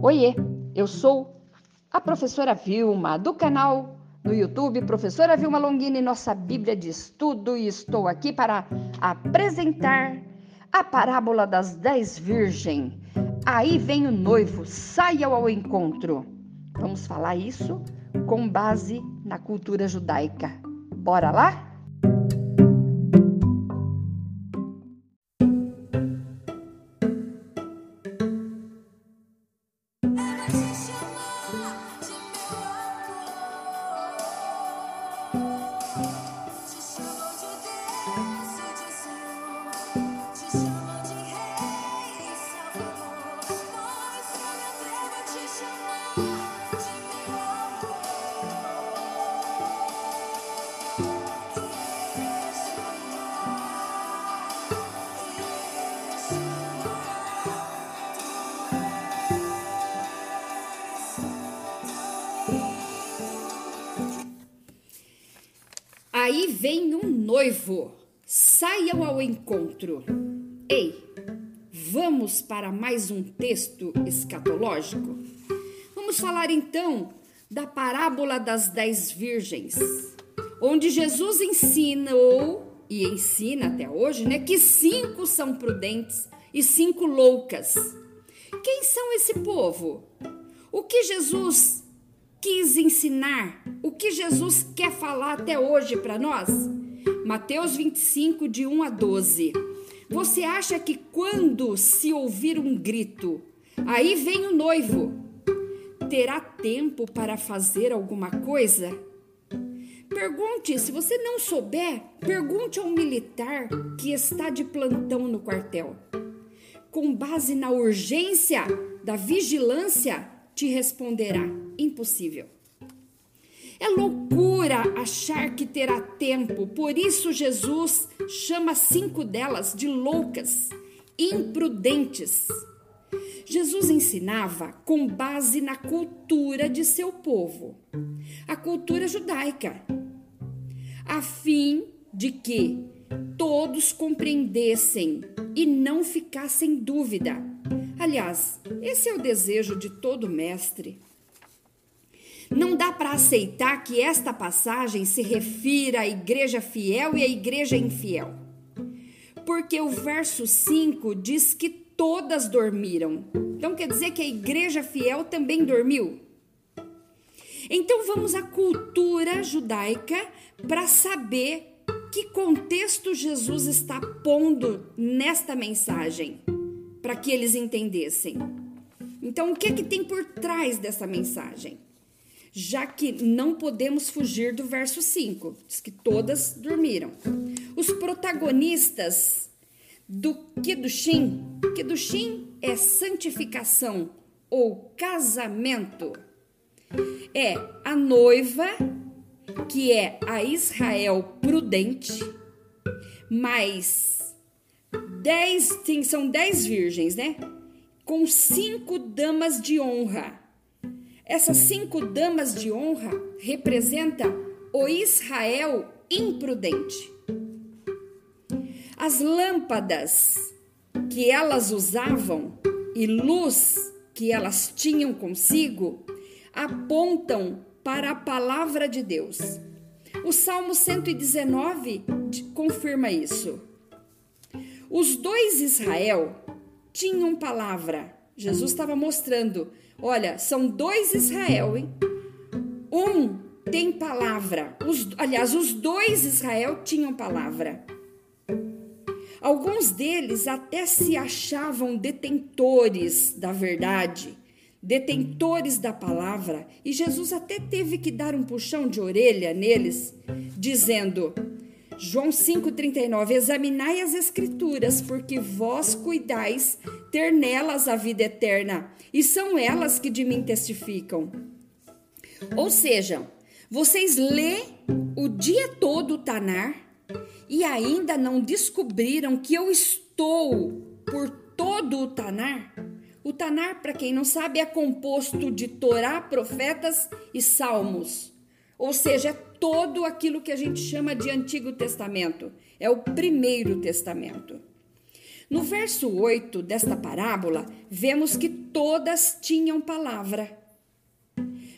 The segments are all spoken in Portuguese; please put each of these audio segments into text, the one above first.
Oiê, eu sou a professora Vilma do canal no YouTube Professora Vilma Longini, nossa Bíblia de Estudo, e estou aqui para apresentar a parábola das dez virgens. Aí vem o noivo, saia ao encontro. Vamos falar isso com base na cultura judaica. Bora lá? Aí vem um noivo, saiam ao encontro. Ei, vamos para mais um texto escatológico? Vamos falar então da parábola das dez virgens, onde Jesus ensinou e ensina até hoje, né, que cinco são prudentes e cinco loucas. Quem são esse povo? O que Jesus quis ensinar, o que Jesus quer falar até hoje para nós? Mateus 25, de 1 a 12. Você acha que quando se ouvir um grito, aí vem o noivo, terá tempo para fazer alguma coisa? Pergunte, se você não souber, pergunte ao militar que está de plantão no quartel. Com base na urgência da vigilância, te responderá: impossível. É loucura achar que terá tempo, por isso Jesus chama cinco delas de loucas, imprudentes. Jesus ensinava com base na cultura de seu povo, a cultura judaica, a fim de que todos compreendessem e não ficassem dúvida Aliás, esse é o desejo de todo mestre. Não dá para aceitar que esta passagem se refira à igreja fiel e à igreja infiel. Porque o verso 5 diz que todas dormiram. Então quer dizer que a igreja fiel também dormiu? Então vamos à cultura judaica para saber que contexto Jesus está pondo nesta mensagem para que eles entendessem. Então, o que é que tem por trás dessa mensagem? Já que não podemos fugir do verso 5, diz que todas dormiram. Os protagonistas do Kedushim, Kedushim é santificação ou casamento. É a noiva, que é a Israel prudente, mas dez, tem, são dez virgens, né? Com cinco damas de honra. Essas cinco damas de honra representam o Israel imprudente. As lâmpadas que elas usavam e luz que elas tinham consigo apontam para a palavra de Deus. O Salmo 119 confirma isso. Os dois Israel tinham palavra. Jesus estava mostrando: olha, são dois Israel, hein? Um tem palavra. Os, aliás, os dois Israel tinham palavra. Alguns deles até se achavam detentores da verdade, detentores da palavra, e Jesus até teve que dar um puxão de orelha neles, dizendo: João 5,39: Examinai as Escrituras, porque vós cuidais ter nelas a vida eterna, e são elas que de mim testificam. Ou seja, vocês lê o dia todo o Tanar e ainda não descobriram que eu estou por todo o Tanar? O Tanar, para quem não sabe, é composto de Torá, profetas e salmos. Ou seja, é todo aquilo que a gente chama de Antigo Testamento. É o primeiro testamento. No verso 8 desta parábola, vemos que todas tinham palavra,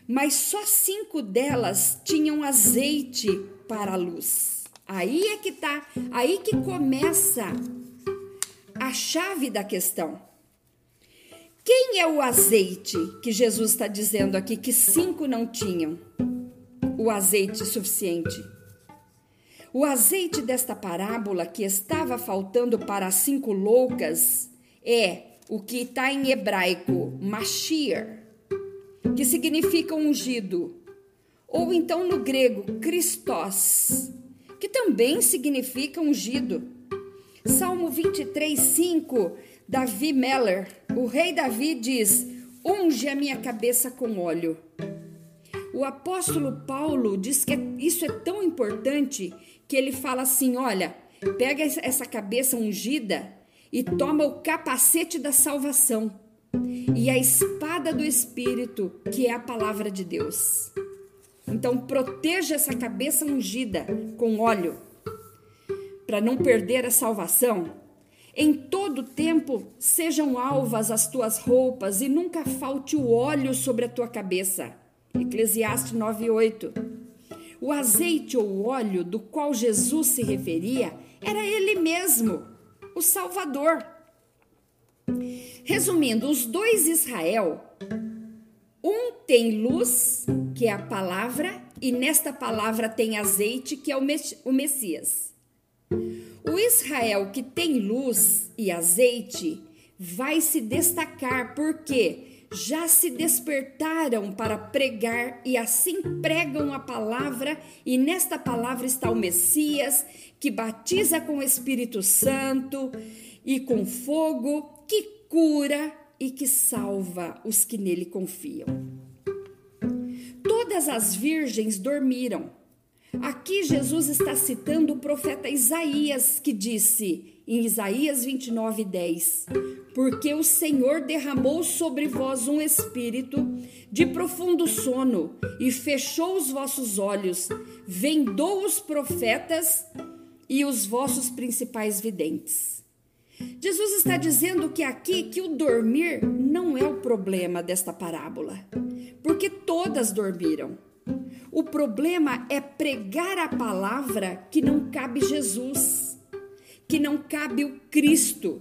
mas só cinco delas tinham azeite para a luz. Aí é que tá, aí que começa a chave da questão. Quem é o azeite que Jesus está dizendo aqui que cinco não tinham? O azeite suficiente. O azeite desta parábola que estava faltando para as cinco loucas é o que está em hebraico, Mashiach, que significa ungido, ou então no grego, Christos, que também significa ungido. Salmo 23, 5, Davi Meller, o rei Davi diz: Unge a minha cabeça com óleo. O apóstolo Paulo diz que isso é tão importante que ele fala assim: olha, pega essa cabeça ungida e toma o capacete da salvação e a espada do Espírito, que é a palavra de Deus. Então, proteja essa cabeça ungida com óleo, para não perder a salvação. Em todo tempo sejam alvas as tuas roupas e nunca falte o óleo sobre a tua cabeça. Eclesiastes 9:8. O azeite ou óleo do qual Jesus se referia era ele mesmo, o Salvador. Resumindo, os dois Israel, um tem luz, que é a palavra, e nesta palavra tem azeite, que é o Messias. O Israel que tem luz e azeite vai se destacar porque já se despertaram para pregar e assim pregam a palavra, e nesta palavra está o Messias, que batiza com o Espírito Santo e com fogo, que cura e que salva os que nele confiam. Todas as virgens dormiram. Aqui Jesus está citando o profeta Isaías, que disse: em Isaías 29, 10. Porque o Senhor derramou sobre vós um espírito de profundo sono e fechou os vossos olhos, vendou os profetas e os vossos principais videntes. Jesus está dizendo que aqui que o dormir não é o problema desta parábola, porque todas dormiram. O problema é pregar a palavra que não cabe Jesus que não cabe o Cristo,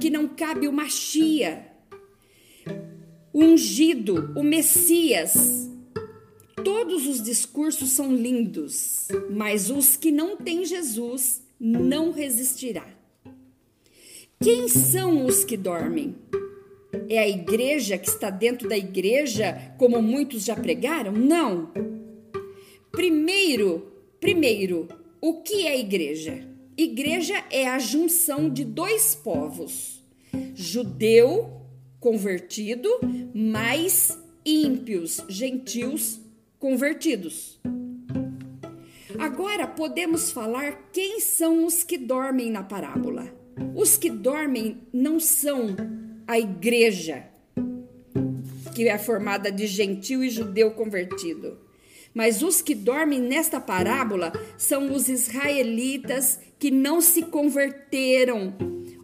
que não cabe o Machia, o ungido, o Messias. Todos os discursos são lindos, mas os que não têm Jesus não resistirá. Quem são os que dormem? É a igreja que está dentro da igreja, como muitos já pregaram? Não. Primeiro, primeiro, o que é igreja? Igreja é a junção de dois povos: judeu convertido mais ímpios, gentios convertidos. Agora podemos falar quem são os que dormem na parábola. Os que dormem não são a igreja, que é formada de gentil e judeu convertido. Mas os que dormem nesta parábola são os israelitas que não se converteram.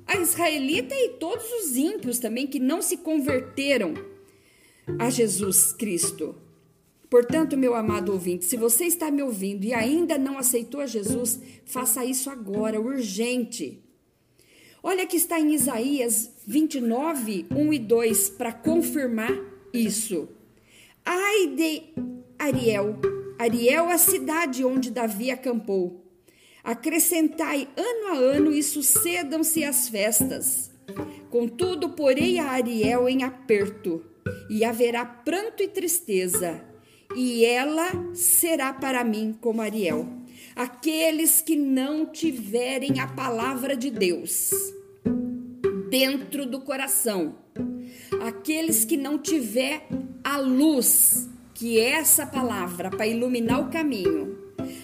A israelita e todos os ímpios também que não se converteram a Jesus Cristo. Portanto, meu amado ouvinte, se você está me ouvindo e ainda não aceitou a Jesus, faça isso agora, urgente. Olha que está em Isaías 29, 1 e 2, para confirmar isso. Ai de Ariel, Ariel, a cidade onde Davi acampou. Acrescentai ano a ano e sucedam-se as festas. Contudo, porei a Ariel em aperto, e haverá pranto e tristeza, e ela será para mim como Ariel. Aqueles que não tiverem a palavra de Deus dentro do coração, aqueles que não tiver a luz que é essa palavra para iluminar o caminho,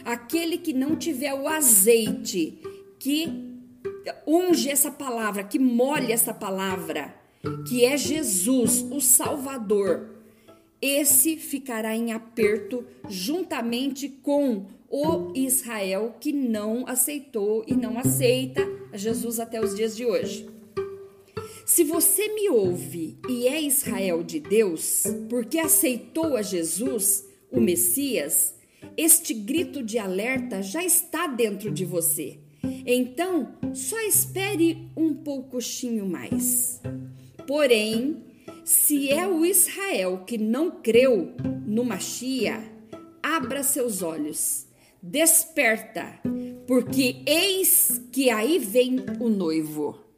aquele que não tiver o azeite que unge essa palavra, que molha essa palavra, que é Jesus, o Salvador, esse ficará em aperto juntamente com o Israel que não aceitou e não aceita Jesus até os dias de hoje. Se você me ouve e é Israel de Deus, porque aceitou a Jesus, o Messias, este grito de alerta já está dentro de você. Então, só espere um pouquinho mais. Porém, se é o Israel que não creu no Machia, abra seus olhos, desperta, porque eis que aí vem o noivo.